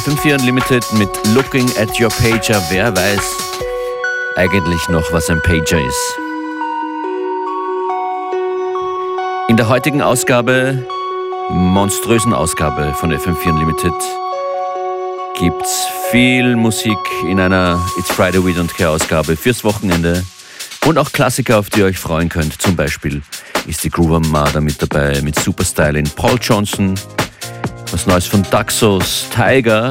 FM4 Unlimited mit Looking at Your Pager. Wer weiß eigentlich noch, was ein Pager ist? In der heutigen Ausgabe, monströsen Ausgabe von FM4 Unlimited, gibt's viel Musik in einer It's Friday We Don't Care Ausgabe fürs Wochenende und auch Klassiker, auf die ihr euch freuen könnt. Zum Beispiel ist die Groove Armada mit dabei mit Superstyle in Paul Johnson, was Neues von Daxos, Tiger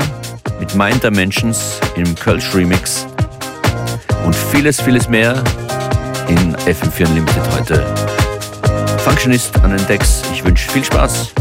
mit Mind Dimensions im Kölsch Remix und vieles, vieles mehr in FM4 Unlimited heute. Functionist an den Decks. Ich wünsche viel Spaß.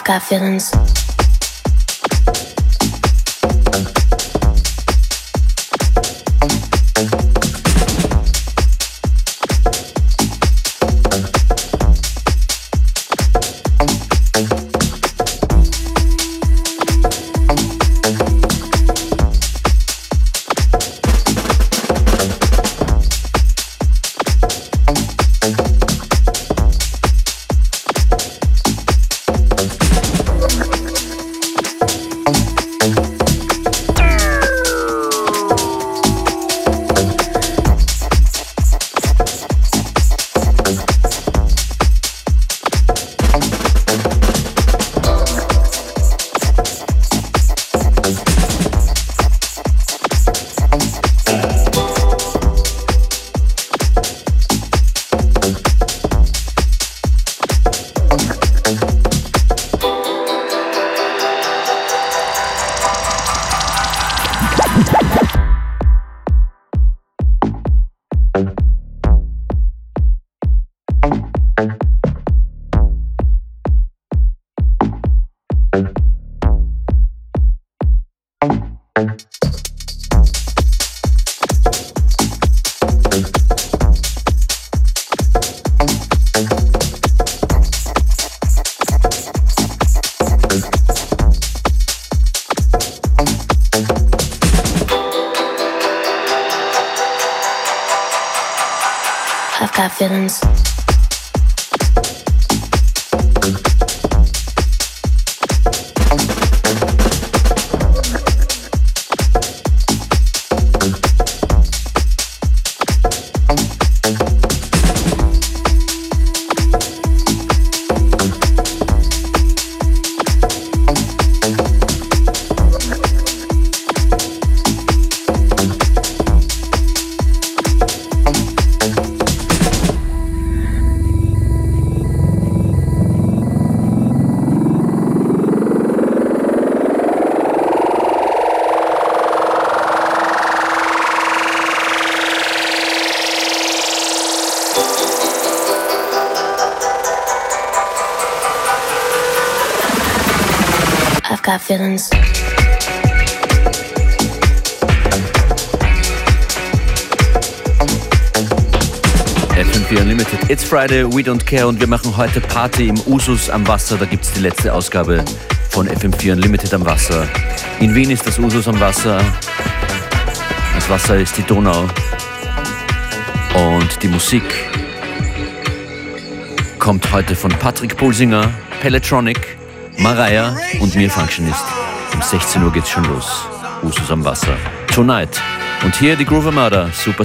I've got feelings. Feelings. feelings. FM4 Unlimited. It's Friday, we don't care und wir machen heute Party im Usus am Wasser. Da gibt es die letzte Ausgabe von FM4 Unlimited am Wasser. In Wien ist das Usus am Wasser. Das Wasser ist die Donau. Und die Musik kommt heute von Patrick Pulsinger, Pelletronic, Mariah und mir Functionist. Um 16 Uhr geht's schon los. Usus am Wasser. Tonight. Und hier die Groove Armada, Super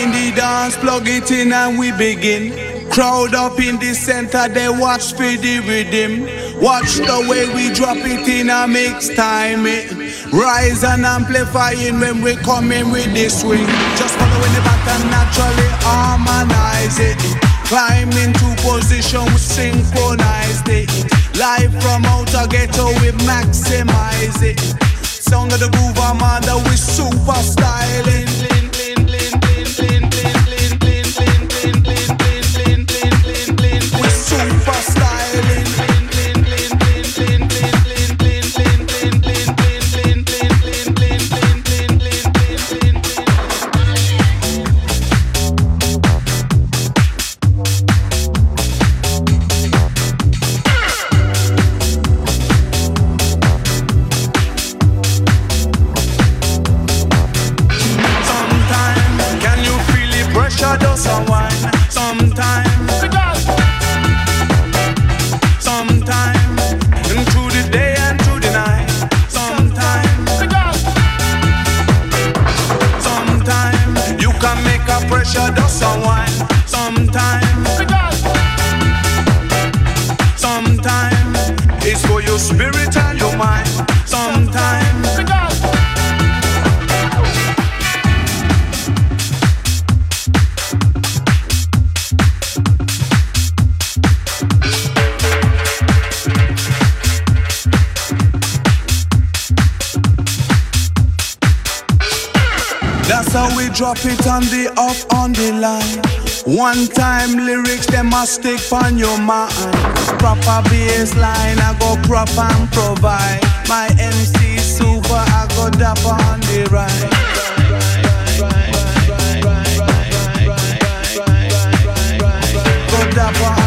in the dance, plug it in and we begin. Crowd up in the center, they watch for the rhythm. Watch the way we drop it in a mix time. It. Rise and amplifying when we come in with the swing. Just following the pattern, naturally harmonize it. Climb into position, we synchronize it. Live from outer ghetto, we maximize it. Sound of the groove, I'm we super styling. It on the off on the line. One time lyrics, them must stick on your mind. Proper bass line, I go crop and provide. My MC super, I go dap on the right. Go dap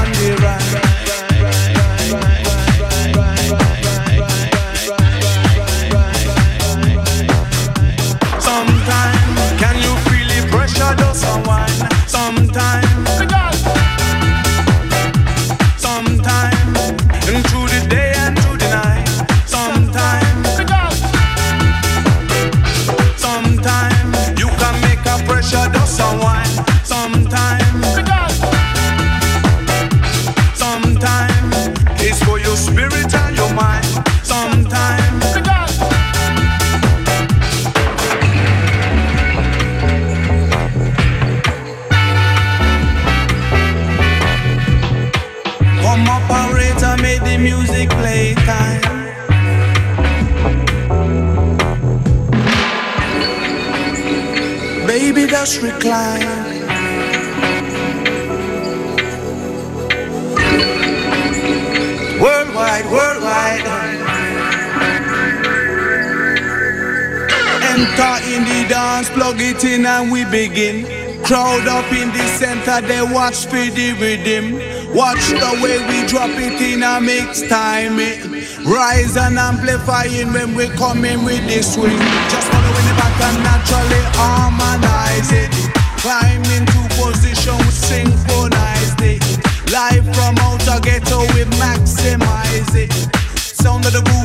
recline. Worldwide, worldwide. Enter in the dance, plug it in, and we begin. Crowd up in the center, they watch for the rhythm. Watch the way we drop it in a mix time. Rise and amplifying when we come in with the swing. Just following the back and naturally harmonize it. Climb into position, we synchronize it. Live from outer ghetto, we maximize it. Sound of the groove,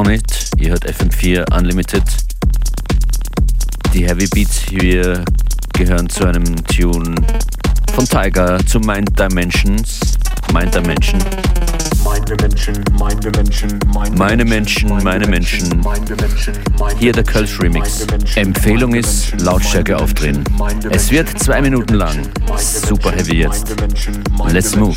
on it. Ihr hört FM4 Unlimited. Die Heavy Beats hier gehören zu einem Tune von Tiger zu Mind Dimensions. Mind Dimension. Meine Menschen, meine Menschen. Hier der Kölsch Remix. Empfehlung ist Lautstärke aufdrehen. Es wird zwei Minuten lang. Super heavy jetzt. Let's move.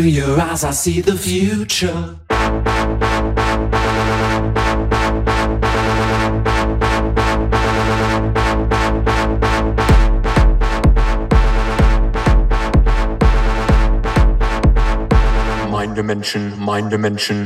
your eyes, I see the future. Mind dimension, mind dimension.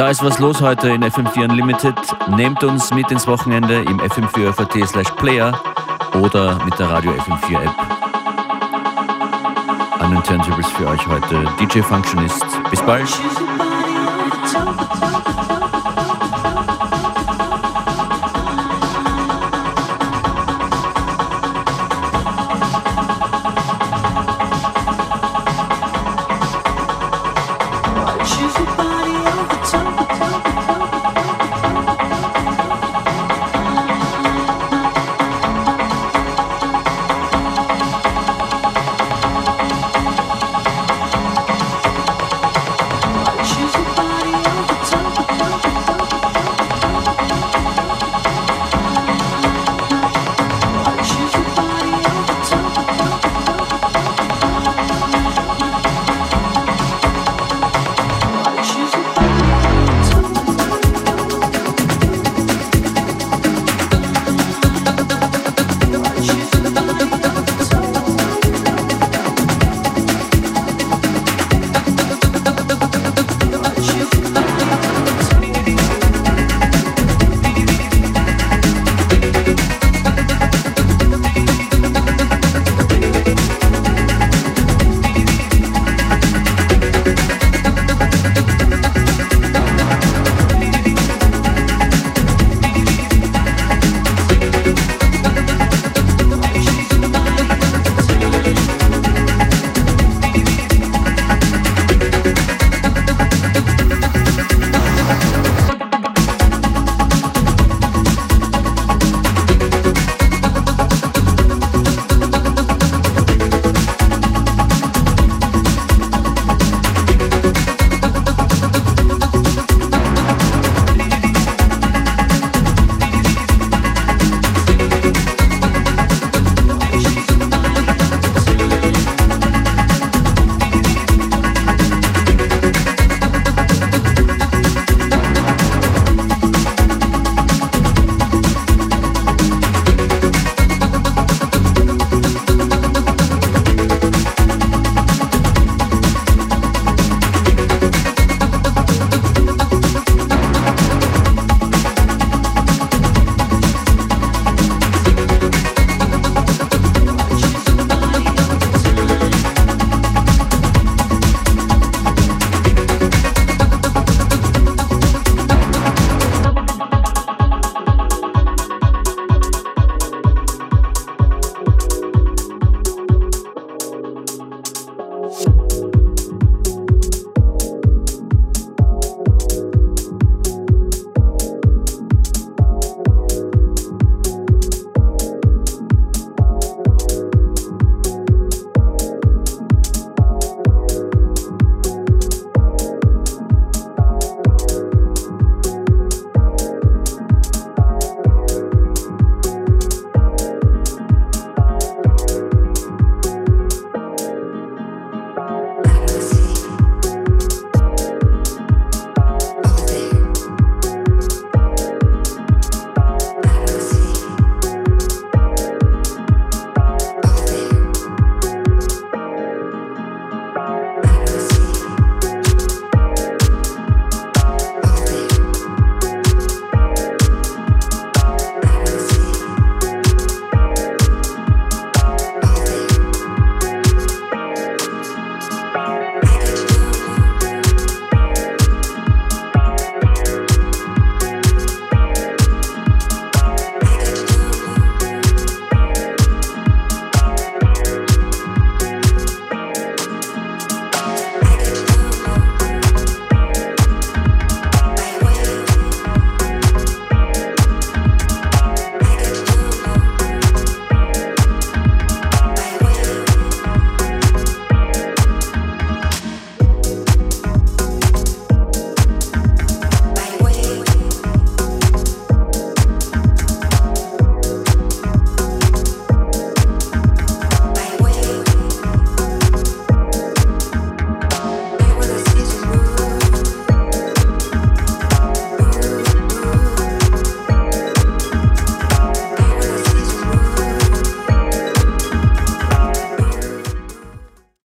Da ist was los heute in FM4 Unlimited. Nehmt uns mit ins Wochenende im fm4 slash player oder mit der Radio FM4 App. An den Turntables für euch heute DJ Functionist. Bis bald.